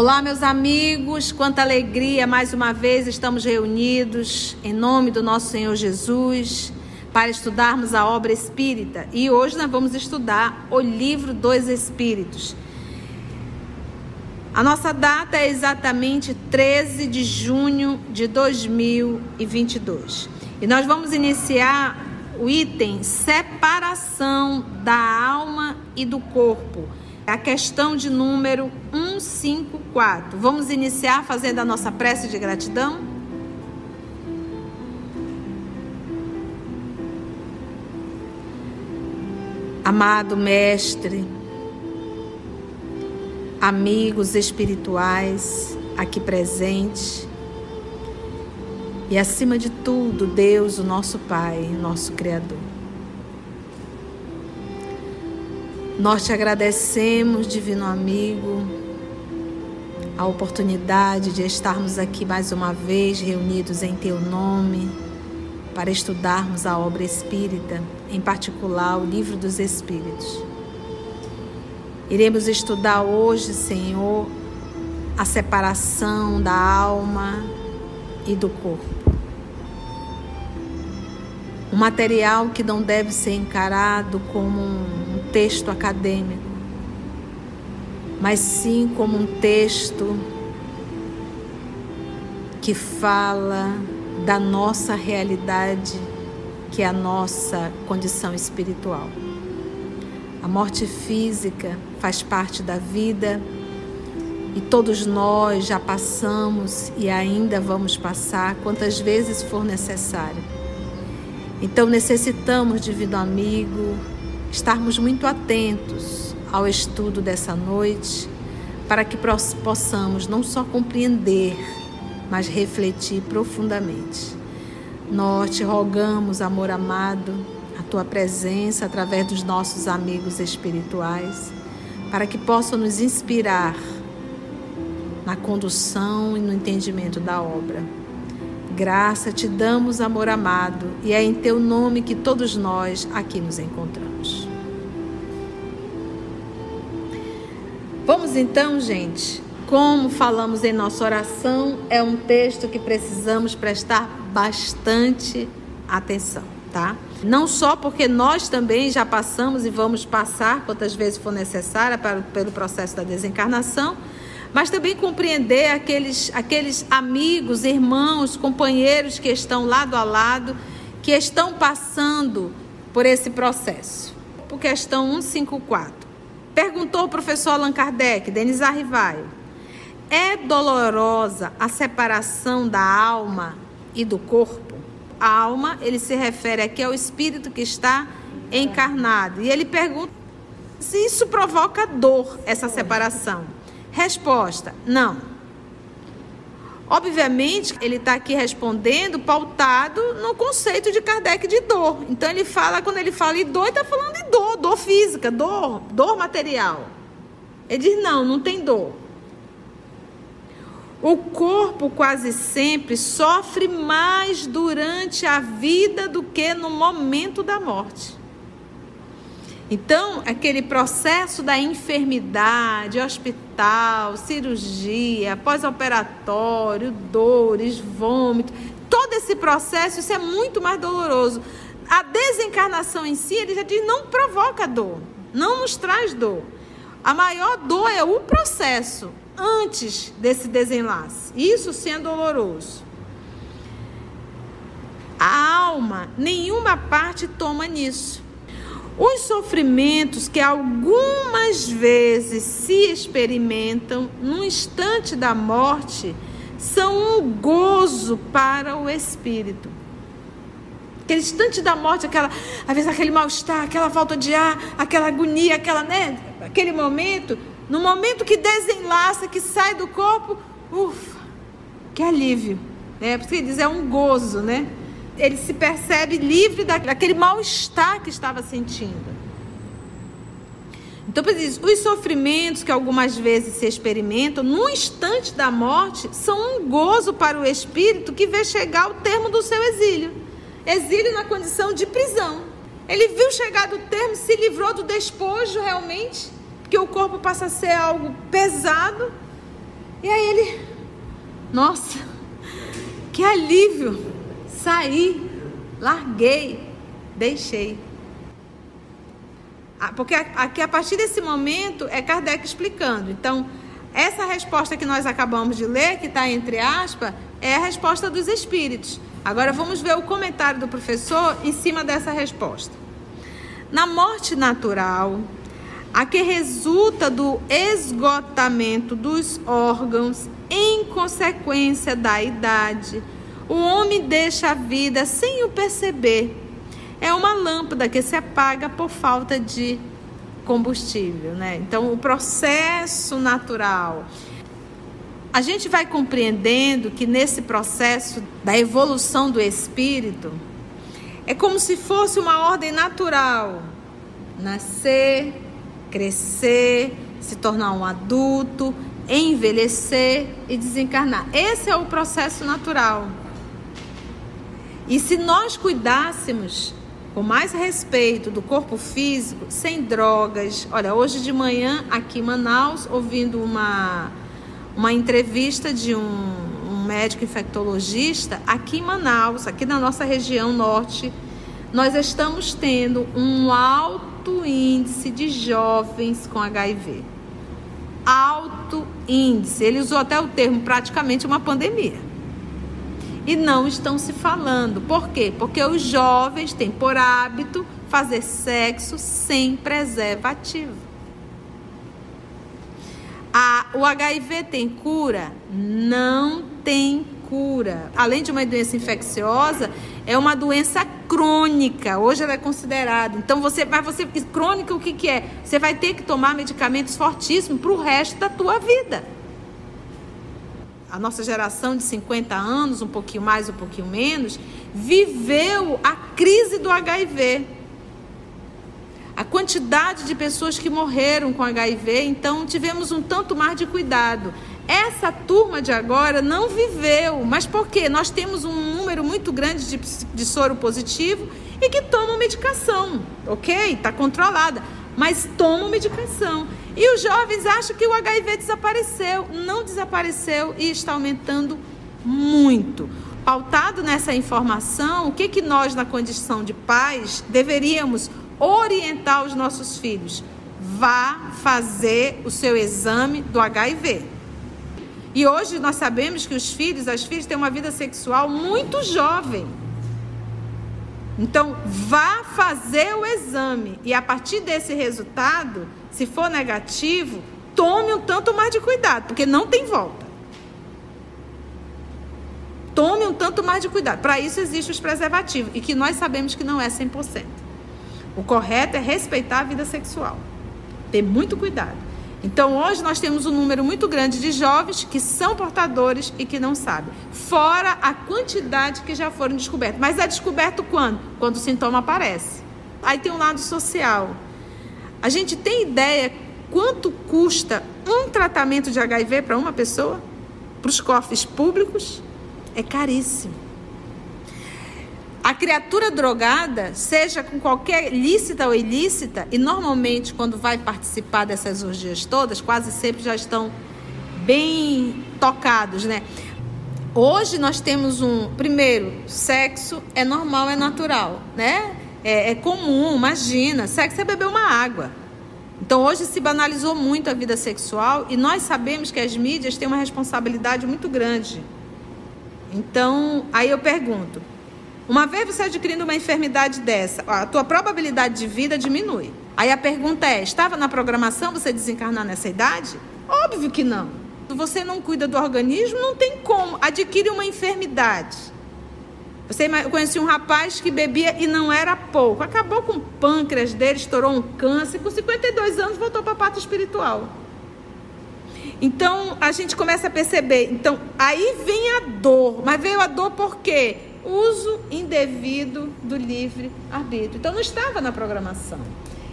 Olá, meus amigos, quanta alegria mais uma vez estamos reunidos em nome do nosso Senhor Jesus para estudarmos a obra espírita. E hoje nós vamos estudar o livro dos Espíritos. A nossa data é exatamente 13 de junho de 2022. E nós vamos iniciar o item separação da alma e do corpo a questão de número 154. Vamos iniciar fazendo a nossa prece de gratidão? Amado Mestre, amigos espirituais aqui presentes, e acima de tudo, Deus, o nosso Pai, o nosso Criador. Nós te agradecemos, Divino Amigo, a oportunidade de estarmos aqui mais uma vez reunidos em Teu nome para estudarmos a obra espírita, em particular o Livro dos Espíritos. Iremos estudar hoje, Senhor, a separação da alma e do corpo. Um material que não deve ser encarado como um texto acadêmico, mas sim como um texto que fala da nossa realidade, que é a nossa condição espiritual. A morte física faz parte da vida e todos nós já passamos e ainda vamos passar quantas vezes for necessário. Então necessitamos, divino amigo, estarmos muito atentos ao estudo dessa noite, para que possamos não só compreender, mas refletir profundamente. Nós te rogamos, amor amado, a tua presença através dos nossos amigos espirituais, para que possam nos inspirar na condução e no entendimento da obra. Graça te damos, amor amado, e é em teu nome que todos nós aqui nos encontramos. Vamos então, gente. Como falamos em nossa oração, é um texto que precisamos prestar bastante atenção, tá? Não só porque nós também já passamos e vamos passar quantas vezes for necessária para, pelo processo da desencarnação, mas também compreender aqueles, aqueles amigos, irmãos, companheiros que estão lado a lado, que estão passando por esse processo. Por questão 154. Perguntou o professor Allan Kardec, Denis Arrivaio, é dolorosa a separação da alma e do corpo? A alma, ele se refere aqui ao espírito que está encarnado. E ele pergunta se isso provoca dor, essa separação. Resposta: não. Obviamente, ele está aqui respondendo pautado no conceito de Kardec de dor. Então, ele fala, quando ele fala em dor, ele está falando de dor, dor física, dor, dor material. Ele diz: não, não tem dor. O corpo quase sempre sofre mais durante a vida do que no momento da morte. Então, aquele processo da enfermidade, hospital, cirurgia, pós-operatório, dores, vômito, todo esse processo, isso é muito mais doloroso. A desencarnação em si, ele já diz, não provoca dor, não nos traz dor. A maior dor é o processo antes desse desenlace. Isso sendo doloroso. A alma, nenhuma parte toma nisso. Os sofrimentos que algumas vezes se experimentam no instante da morte são um gozo para o espírito. Aquele instante da morte, aquela, às vezes aquele mal-estar, aquela falta de ar, aquela agonia, aquela, né, aquele momento, no momento que desenlaça, que sai do corpo, ufa, que alívio. Né? Por isso que ele diz, é um gozo, né? Ele se percebe livre daquele mal-estar que estava sentindo. Então, os sofrimentos que algumas vezes se experimentam no instante da morte são um gozo para o espírito que vê chegar o termo do seu exílio. Exílio na condição de prisão. Ele viu chegar do termo, se livrou do despojo realmente, porque o corpo passa a ser algo pesado, E aí ele, nossa, que alívio! Saí, larguei, deixei. Ah, porque aqui a partir desse momento é Kardec explicando. Então, essa resposta que nós acabamos de ler, que está entre aspas, é a resposta dos espíritos. Agora vamos ver o comentário do professor em cima dessa resposta. Na morte natural, a que resulta do esgotamento dos órgãos em consequência da idade, o homem deixa a vida sem o perceber. É uma lâmpada que se apaga por falta de combustível, né? Então, o processo natural. A gente vai compreendendo que nesse processo da evolução do espírito, é como se fosse uma ordem natural: nascer, crescer, se tornar um adulto, envelhecer e desencarnar. Esse é o processo natural. E se nós cuidássemos com mais respeito do corpo físico, sem drogas. Olha, hoje de manhã aqui em Manaus, ouvindo uma, uma entrevista de um, um médico infectologista, aqui em Manaus, aqui na nossa região norte, nós estamos tendo um alto índice de jovens com HIV. Alto índice. Ele usou até o termo praticamente uma pandemia e não estão se falando. Por quê? Porque os jovens têm por hábito fazer sexo sem preservativo. A, o HIV tem cura? Não tem cura. Além de uma doença infecciosa, é uma doença crônica. Hoje ela é considerada. Então você, mas você crônica o que, que é? Você vai ter que tomar medicamentos fortíssimos para o resto da tua vida a nossa geração de 50 anos, um pouquinho mais, um pouquinho menos, viveu a crise do HIV. A quantidade de pessoas que morreram com HIV, então tivemos um tanto mais de cuidado. Essa turma de agora não viveu, mas por quê? Nós temos um número muito grande de, de soro positivo e que tomam medicação, ok? Está controlada, mas tomam medicação. E os jovens acham que o HIV desapareceu. Não desapareceu e está aumentando muito. Pautado nessa informação, o que, que nós, na condição de pais, deveríamos orientar os nossos filhos? Vá fazer o seu exame do HIV. E hoje nós sabemos que os filhos, as filhas têm uma vida sexual muito jovem. Então, vá fazer o exame e a partir desse resultado, se for negativo, tome um tanto mais de cuidado, porque não tem volta. Tome um tanto mais de cuidado. Para isso existem os preservativos e que nós sabemos que não é 100%. O correto é respeitar a vida sexual. Ter muito cuidado. Então, hoje nós temos um número muito grande de jovens que são portadores e que não sabem. Fora a quantidade que já foram descobertos. Mas é descoberto quando? Quando o sintoma aparece. Aí tem um lado social. A gente tem ideia quanto custa um tratamento de HIV para uma pessoa? Para os cofres públicos? É caríssimo. A criatura drogada, seja com qualquer lícita ou ilícita, e normalmente quando vai participar dessas orgias todas, quase sempre já estão bem tocados, né? Hoje nós temos um, primeiro, sexo é normal, é natural, né? É, é comum, imagina, sexo é beber uma água. Então hoje se banalizou muito a vida sexual e nós sabemos que as mídias têm uma responsabilidade muito grande. Então, aí eu pergunto, uma vez você adquirindo uma enfermidade dessa, a tua probabilidade de vida diminui. Aí a pergunta é: estava na programação você desencarnar nessa idade? Óbvio que não. Se você não cuida do organismo, não tem como. Adquire uma enfermidade. Você conhecia um rapaz que bebia e não era pouco. Acabou com o pâncreas dele, estourou um câncer. Com 52 anos voltou para a parte espiritual. Então a gente começa a perceber. Então aí vem a dor. Mas veio a dor por quê? uso indevido do livre arbítrio. Então não estava na programação.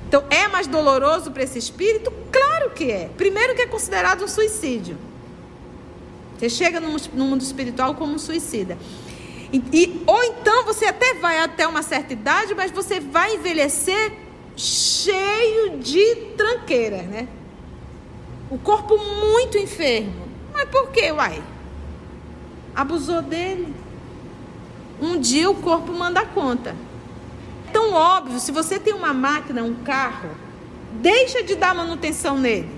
Então é mais doloroso para esse espírito? Claro que é. Primeiro que é considerado um suicídio. Você chega no mundo espiritual como um suicida. E, e, ou então você até vai até uma certa idade, mas você vai envelhecer cheio de tranqueiras, né? O corpo muito enfermo. Mas por que, uai? Abusou dele. Um dia o corpo manda conta. É tão óbvio, se você tem uma máquina, um carro, deixa de dar manutenção nele.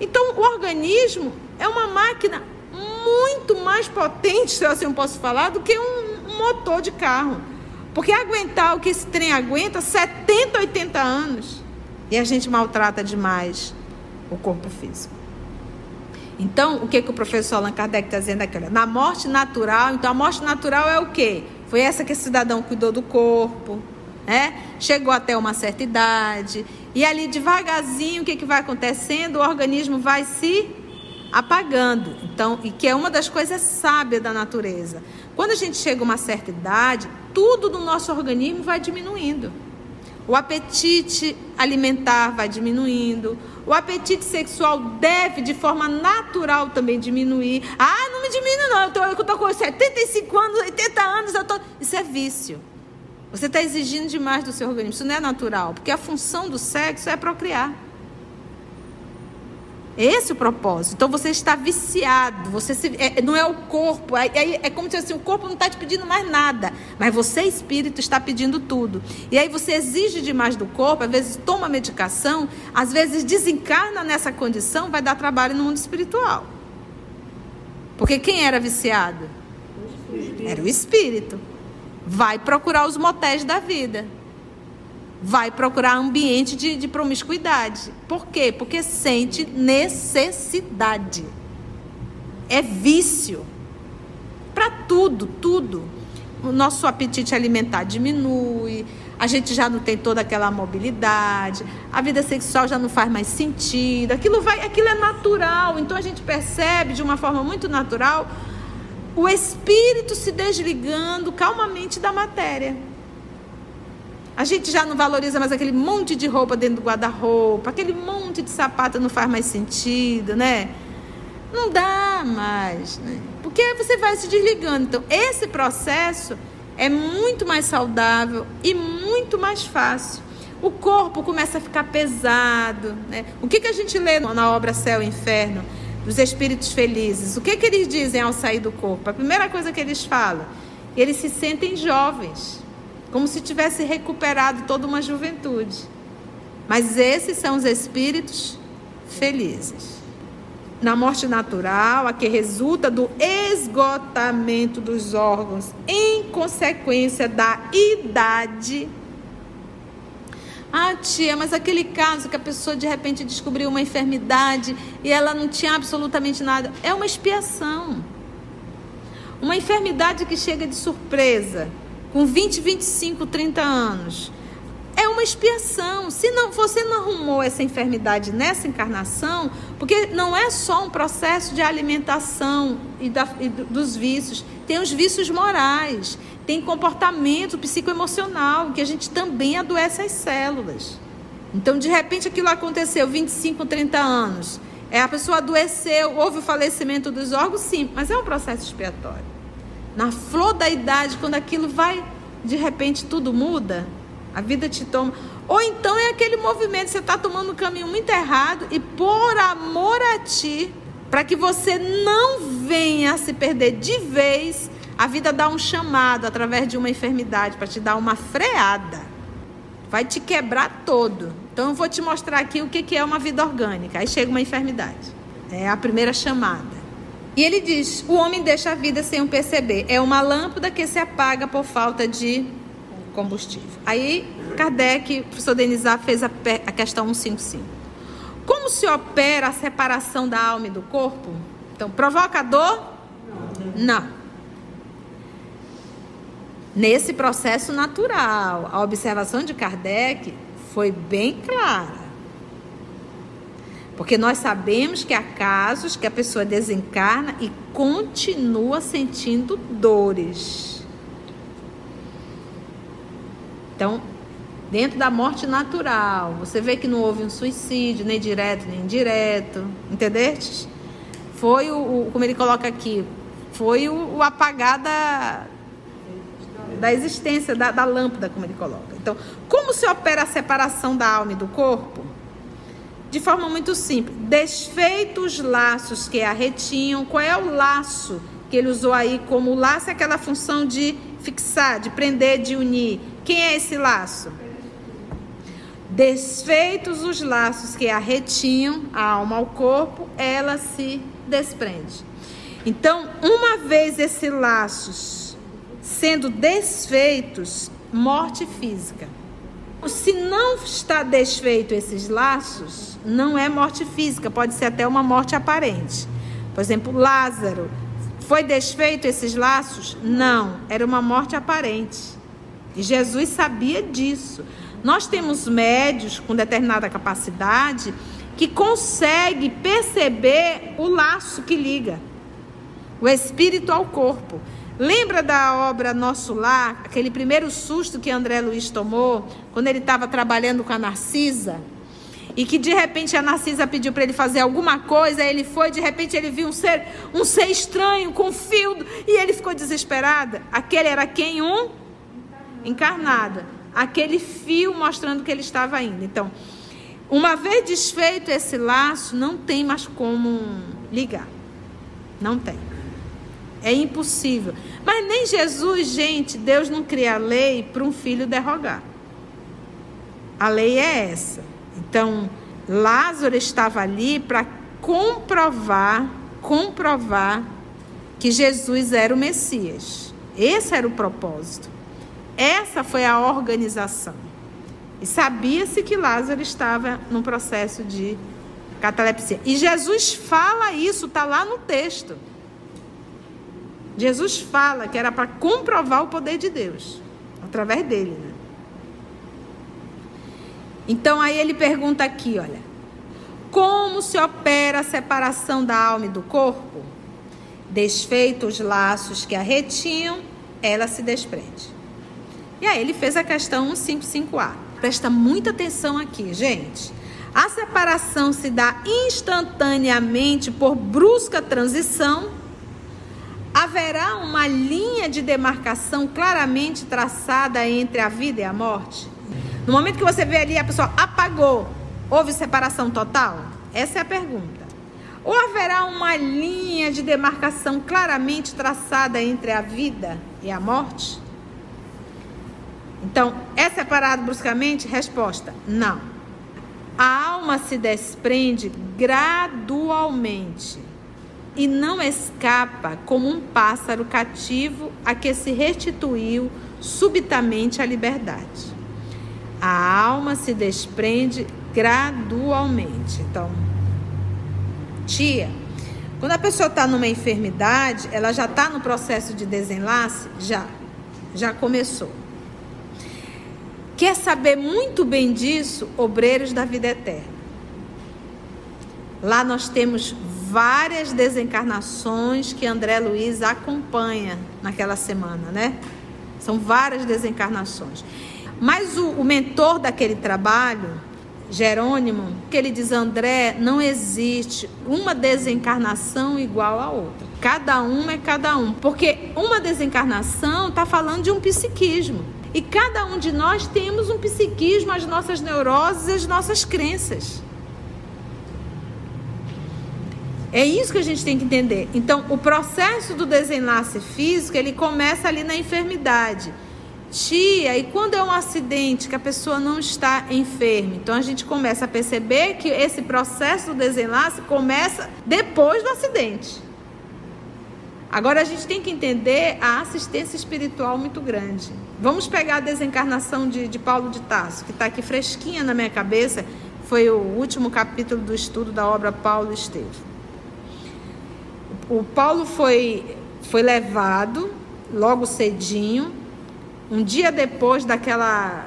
Então, o organismo é uma máquina muito mais potente, se eu assim posso falar, do que um, motor de carro. Porque aguentar o que esse trem aguenta, 70, 80 anos. E a gente maltrata demais o corpo físico. Então, o que, que o professor Allan Kardec está dizendo aqui? na morte natural, então a morte natural é o quê? Foi essa que esse cidadão cuidou do corpo, né? Chegou até uma certa idade. E ali, devagarzinho, o que, que vai acontecendo? O organismo vai se apagando. Então, e que é uma das coisas sábias da natureza. Quando a gente chega a uma certa idade, tudo no nosso organismo vai diminuindo. O apetite alimentar vai diminuindo. O apetite sexual deve, de forma natural, também diminuir. Ah, não me diminui, não. Eu tô com 75 anos, 80 anos, eu tô. Isso é vício. Você está exigindo demais do seu organismo. Isso não é natural, porque a função do sexo é procriar. Esse é o propósito. Então você está viciado. Você se, é, não é o corpo. É, é, é como se assim, o corpo não está te pedindo mais nada. Mas você, espírito, está pedindo tudo. E aí você exige demais do corpo, às vezes toma medicação, às vezes desencarna nessa condição, vai dar trabalho no mundo espiritual. Porque quem era viciado? O era o espírito. Vai procurar os motéis da vida vai procurar ambiente de, de promiscuidade. Por quê? Porque sente necessidade. É vício. Para tudo, tudo. O nosso apetite alimentar diminui, a gente já não tem toda aquela mobilidade, a vida sexual já não faz mais sentido, aquilo vai, aquilo é natural, então a gente percebe de uma forma muito natural o espírito se desligando calmamente da matéria. A gente já não valoriza mais aquele monte de roupa dentro do guarda-roupa, aquele monte de sapato não faz mais sentido, né? Não dá mais, né? Porque você vai se desligando. Então, esse processo é muito mais saudável e muito mais fácil. O corpo começa a ficar pesado. Né? O que, que a gente lê na obra Céu e Inferno? Dos espíritos felizes. O que, que eles dizem ao sair do corpo? A primeira coisa que eles falam, eles se sentem jovens como se tivesse recuperado toda uma juventude. Mas esses são os espíritos felizes. Na morte natural, a que resulta do esgotamento dos órgãos em consequência da idade. Ah, tia, mas aquele caso que a pessoa de repente descobriu uma enfermidade e ela não tinha absolutamente nada, é uma expiação. Uma enfermidade que chega de surpresa, com 20, 25, 30 anos. É uma expiação. Se não, você não arrumou essa enfermidade nessa encarnação, porque não é só um processo de alimentação e, da, e dos vícios, tem os vícios morais, tem comportamento psicoemocional, que a gente também adoece as células. Então, de repente, aquilo aconteceu 25, 30 anos. É, a pessoa adoeceu, houve o falecimento dos órgãos, sim, mas é um processo expiatório na flor da idade, quando aquilo vai, de repente tudo muda, a vida te toma. Ou então é aquele movimento, você está tomando um caminho muito errado e por amor a ti, para que você não venha a se perder de vez, a vida dá um chamado através de uma enfermidade para te dar uma freada. Vai te quebrar todo. Então eu vou te mostrar aqui o que é uma vida orgânica. Aí chega uma enfermidade. É a primeira chamada. E ele diz: o homem deixa a vida sem o perceber. É uma lâmpada que se apaga por falta de combustível. Aí Kardec, o professor Denizar, fez a, a questão 155. Como se opera a separação da alma e do corpo? Então, provoca dor? Não. Nesse processo natural, a observação de Kardec foi bem clara. Porque nós sabemos que há casos que a pessoa desencarna e continua sentindo dores. Então, dentro da morte natural, você vê que não houve um suicídio, nem direto nem indireto, entendeste? Foi o, o como ele coloca aqui, foi o, o apagar da, da existência da, da lâmpada, como ele coloca. Então, como se opera a separação da alma e do corpo? De forma muito simples. Desfeitos os laços que a retinham, qual é o laço que ele usou aí como laço é aquela função de fixar, de prender, de unir. Quem é esse laço? Desfeitos os laços que a retinham, a alma ao corpo, ela se desprende. Então, uma vez esses laços sendo desfeitos, morte física. Se não está desfeito esses laços, não é morte física, pode ser até uma morte aparente. Por exemplo, Lázaro, foi desfeito esses laços? Não, era uma morte aparente. E Jesus sabia disso. Nós temos médios com determinada capacidade que consegue perceber o laço que liga o espírito ao corpo. Lembra da obra Nosso Lar, aquele primeiro susto que André Luiz tomou quando ele estava trabalhando com a Narcisa? E que de repente a Narcisa pediu para ele fazer alguma coisa, ele foi, de repente ele viu um ser, um ser estranho com fio e ele ficou desesperado. Aquele era quem? Um encarnado. Aquele fio mostrando que ele estava indo. Então, uma vez desfeito esse laço, não tem mais como ligar. Não tem. É impossível. Mas nem Jesus, gente, Deus não cria lei para um filho derrogar. A lei é essa. Então, Lázaro estava ali para comprovar, comprovar que Jesus era o Messias. Esse era o propósito. Essa foi a organização. E sabia-se que Lázaro estava num processo de catalepsia. E Jesus fala isso, está lá no texto. Jesus fala que era para comprovar o poder de Deus, através dele. Né? Então aí ele pergunta aqui, olha, como se opera a separação da alma e do corpo? Desfeitos os laços que a retinham, ela se desprende. E aí ele fez a questão 155A. Presta muita atenção aqui, gente. A separação se dá instantaneamente por brusca transição haverá uma linha de demarcação claramente traçada entre a vida e a morte? No momento que você vê ali a pessoa apagou, houve separação total? Essa é a pergunta. Ou haverá uma linha de demarcação claramente traçada entre a vida e a morte? Então, é separado bruscamente? Resposta: não. A alma se desprende gradualmente e não escapa como um pássaro cativo a que se restituiu subitamente à liberdade. A alma se desprende gradualmente. Então, tia, quando a pessoa está numa enfermidade, ela já está no processo de desenlace? Já, já começou. Quer saber muito bem disso? Obreiros da vida eterna. Lá nós temos várias desencarnações que André Luiz acompanha naquela semana, né? São várias desencarnações. Mas o, o mentor daquele trabalho, Jerônimo, que ele diz, André, não existe uma desencarnação igual à outra. Cada uma é cada um. Porque uma desencarnação está falando de um psiquismo. E cada um de nós temos um psiquismo, as nossas neuroses, as nossas crenças. É isso que a gente tem que entender. Então, o processo do desenlace físico, ele começa ali na enfermidade. Tia, e quando é um acidente que a pessoa não está enferma? Então a gente começa a perceber que esse processo do desenlace começa depois do acidente. Agora a gente tem que entender a assistência espiritual muito grande. Vamos pegar a desencarnação de, de Paulo de Tarso, que está aqui fresquinha na minha cabeça. Foi o último capítulo do estudo da obra Paulo Estevam o Paulo foi, foi levado logo cedinho, um dia depois daquela,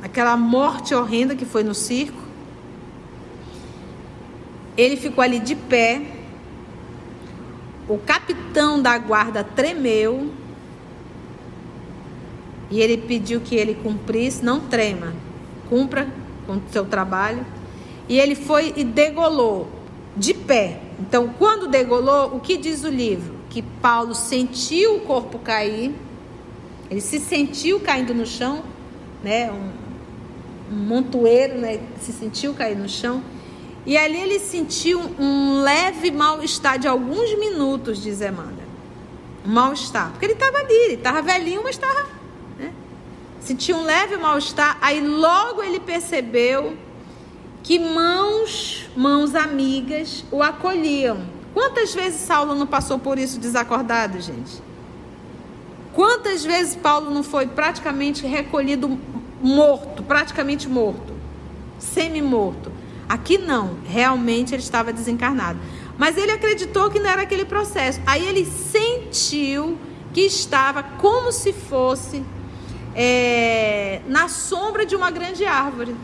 daquela morte horrenda que foi no circo. Ele ficou ali de pé. O capitão da guarda tremeu. E ele pediu que ele cumprisse, não trema, cumpra com o seu trabalho. E ele foi e degolou de pé então, quando degolou, o que diz o livro? Que Paulo sentiu o corpo cair, ele se sentiu caindo no chão, né? Um, um montoeiro, né? Se sentiu cair no chão. E ali ele sentiu um leve mal-estar de alguns minutos, diz. Um mal-estar. Porque ele estava ali, ele estava velhinho, mas estava. Né? Sentiu um leve mal-estar. Aí logo ele percebeu que mãos, mãos amigas, o acolhiam. Quantas vezes Saulo não passou por isso desacordado, gente? Quantas vezes Paulo não foi praticamente recolhido morto, praticamente morto, semi-morto? Aqui não, realmente ele estava desencarnado. Mas ele acreditou que não era aquele processo. Aí ele sentiu que estava como se fosse é, na sombra de uma grande árvore.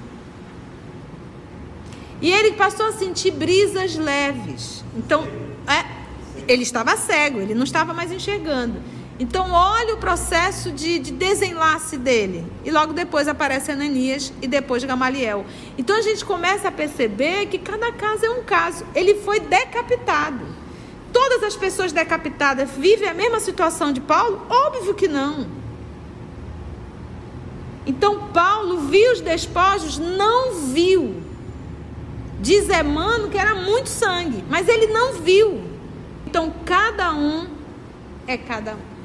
E ele passou a sentir brisas leves. Então, é, ele estava cego, ele não estava mais enxergando. Então, olha o processo de, de, desenlace dele. E logo depois aparece Ananias e depois Gamaliel. Então, a gente começa a perceber que cada caso é um caso. Ele foi decapitado. Todas as pessoas decapitadas vivem a mesma situação de Paulo? Óbvio que não. Então, Paulo viu os despojos? Não viu. Diz Emmanuel que era muito sangue, mas ele não viu. Então, cada um é cada um.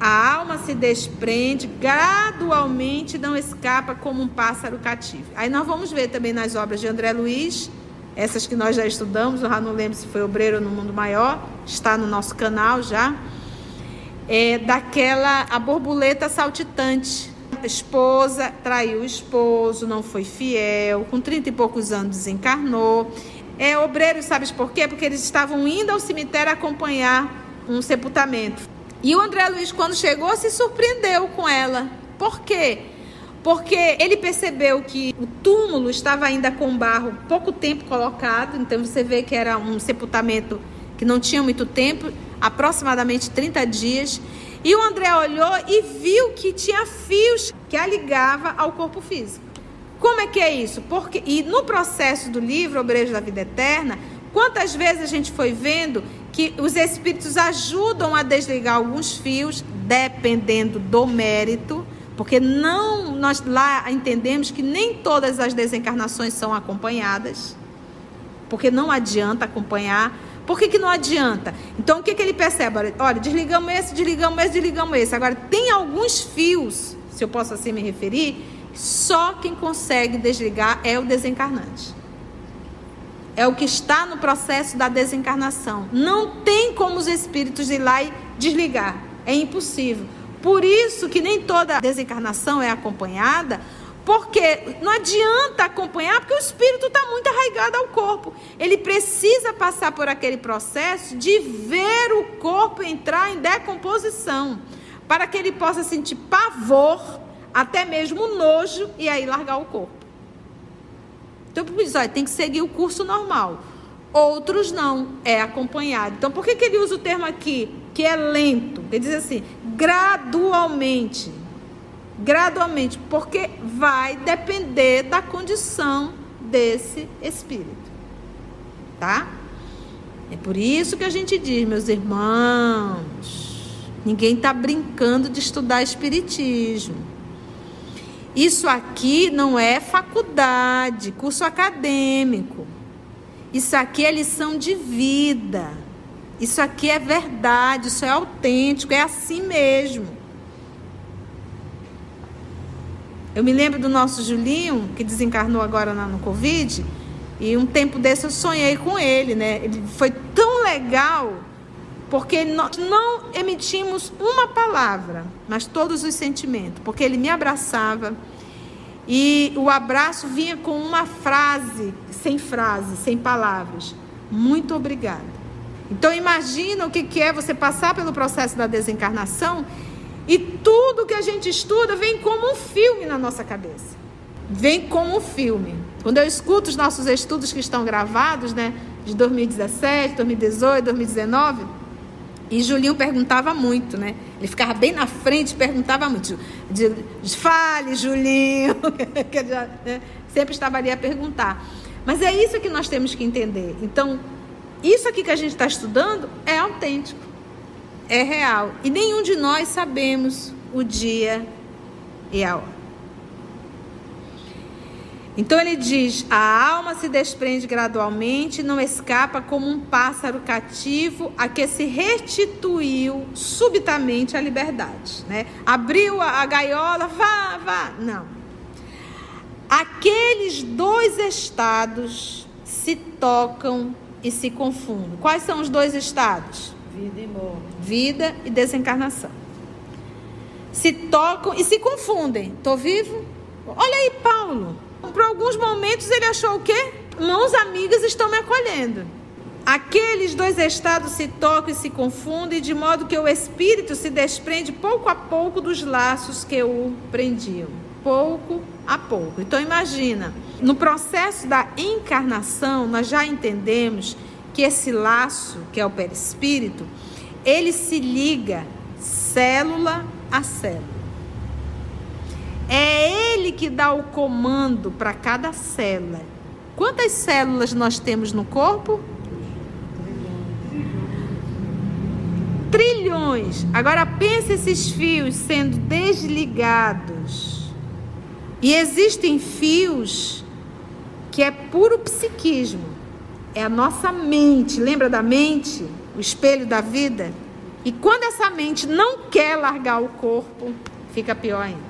A alma se desprende gradualmente, não escapa como um pássaro cativo. Aí nós vamos ver também nas obras de André Luiz, essas que nós já estudamos, eu já não lembro se foi Obreiro no Mundo Maior, está no nosso canal já. É, daquela a borboleta saltitante. A esposa traiu o esposo, não foi fiel, com 30 e poucos anos desencarnou. É obreiro, sabes por quê? Porque eles estavam indo ao cemitério acompanhar um sepultamento. E o André Luiz, quando chegou, se surpreendeu com ela. Por quê? Porque ele percebeu que o túmulo estava ainda com barro pouco tempo colocado, então você vê que era um sepultamento que não tinha muito tempo, aproximadamente 30 dias. E o André olhou e viu que tinha fios que a ligava ao corpo físico. Como é que é isso? Porque e no processo do livro Obreiros da Vida Eterna, quantas vezes a gente foi vendo que os espíritos ajudam a desligar alguns fios, dependendo do mérito, porque não nós lá entendemos que nem todas as desencarnações são acompanhadas, porque não adianta acompanhar. Por que, que não adianta? Então o que, que ele percebe? Olha, desligamos esse, desligamos esse, desligamos esse. Agora tem alguns fios, se eu posso assim me referir, só quem consegue desligar é o desencarnante é o que está no processo da desencarnação. Não tem como os espíritos ir lá e desligar. É impossível. Por isso que nem toda desencarnação é acompanhada, porque não adianta acompanhar, porque o espírito está muito arraigado ao corpo. Ele precisa passar por aquele processo de ver o corpo entrar em decomposição, para que ele possa sentir pavor, até mesmo nojo, e aí largar o corpo. Então, olha, tem que seguir o curso normal. Outros não, é acompanhado. Então, por que, que ele usa o termo aqui, que é lento? Ele diz assim, gradualmente. Gradualmente, porque vai depender da condição desse espírito. Tá? É por isso que a gente diz, meus irmãos, ninguém está brincando de estudar espiritismo. Isso aqui não é faculdade, curso acadêmico. Isso aqui é lição de vida. Isso aqui é verdade, isso é autêntico, é assim mesmo. Eu me lembro do nosso Julinho, que desencarnou agora no Covid, e um tempo desse eu sonhei com ele, né? Ele foi tão legal porque nós não emitimos uma palavra, mas todos os sentimentos, porque ele me abraçava e o abraço vinha com uma frase, sem frase, sem palavras. Muito obrigada. Então imagina o que é você passar pelo processo da desencarnação e tudo que a gente estuda vem como um filme na nossa cabeça. Vem como um filme. Quando eu escuto os nossos estudos que estão gravados, né, de 2017, 2018, 2019, e Julinho perguntava muito, né? Ele ficava bem na frente, perguntava muito. De, de, Fale, Julinho. né? Sempre estava ali a perguntar. Mas é isso que nós temos que entender. Então, isso aqui que a gente está estudando é autêntico, é real. E nenhum de nós sabemos o dia e a hora. Então ele diz: a alma se desprende gradualmente, não escapa como um pássaro cativo a que se restituiu subitamente à liberdade. Né? Abriu a, a gaiola, vá, vá. Não. Aqueles dois estados se tocam e se confundem. Quais são os dois estados? Vida e morte. Vida e desencarnação. Se tocam e se confundem. Estou vivo? Olha aí, Paulo. Por alguns momentos ele achou o quê? Mãos amigas estão me acolhendo. Aqueles dois estados se tocam e se confundem, de modo que o espírito se desprende pouco a pouco dos laços que o prendiam. Pouco a pouco. Então imagina, no processo da encarnação, nós já entendemos que esse laço, que é o perispírito, ele se liga célula a célula. É ele que dá o comando para cada célula. Quantas células nós temos no corpo? Trilhões. Agora pense esses fios sendo desligados. E existem fios que é puro psiquismo. É a nossa mente. Lembra da mente? O espelho da vida? E quando essa mente não quer largar o corpo, fica pior ainda.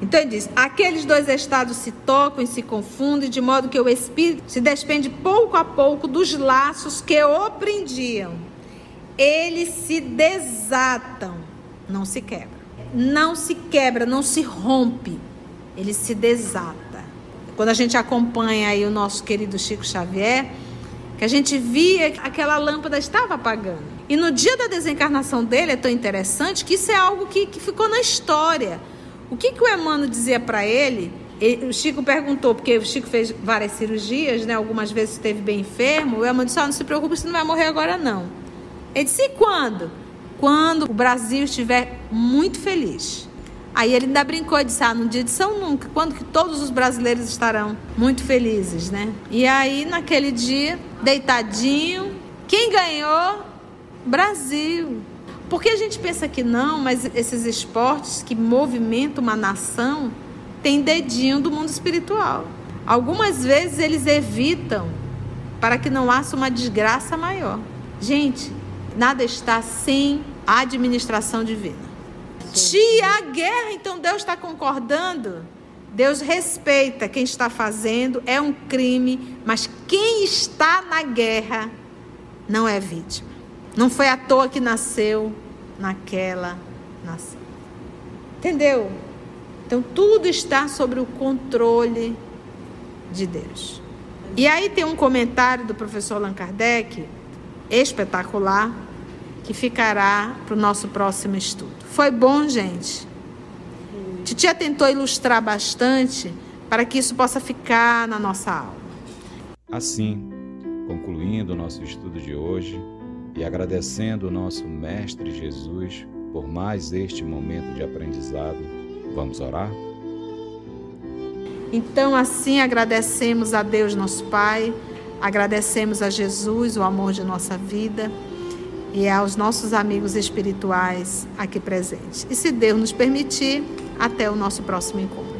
Então ele diz: aqueles dois estados se tocam e se confundem, de modo que o espírito se despende pouco a pouco dos laços que o prendiam. Eles se desatam, não se quebra. Não se quebra, não se rompe. Ele se desata. Quando a gente acompanha aí o nosso querido Chico Xavier, que a gente via que aquela lâmpada estava apagando. E no dia da desencarnação dele é tão interessante que isso é algo que, que ficou na história. O que, que o Emmanuel dizia para ele? ele? O Chico perguntou, porque o Chico fez várias cirurgias, né? Algumas vezes esteve bem enfermo. O Emmanuel disse: oh, não se preocupe, você não vai morrer agora, não. Ele disse: e quando? Quando o Brasil estiver muito feliz. Aí ele ainda brincou e disse: Ah, no dia de São Nunca, quando que todos os brasileiros estarão muito felizes, né? E aí, naquele dia, deitadinho, quem ganhou? Brasil. Porque a gente pensa que não, mas esses esportes que movimentam uma nação têm dedinho do mundo espiritual. Algumas vezes eles evitam para que não haja uma desgraça maior. Gente, nada está sem a administração divina. Tia, guerra, então Deus está concordando? Deus respeita quem está fazendo, é um crime, mas quem está na guerra não é vítima. Não foi à toa que nasceu naquela nação. Entendeu? Então tudo está sobre o controle de Deus. E aí tem um comentário do professor Allan Kardec, espetacular, que ficará para o nosso próximo estudo. Foi bom, gente? Titia tentou ilustrar bastante para que isso possa ficar na nossa aula. Assim, concluindo o nosso estudo de hoje, e agradecendo o nosso Mestre Jesus por mais este momento de aprendizado, vamos orar? Então, assim agradecemos a Deus, nosso Pai, agradecemos a Jesus, o amor de nossa vida, e aos nossos amigos espirituais aqui presentes. E se Deus nos permitir, até o nosso próximo encontro.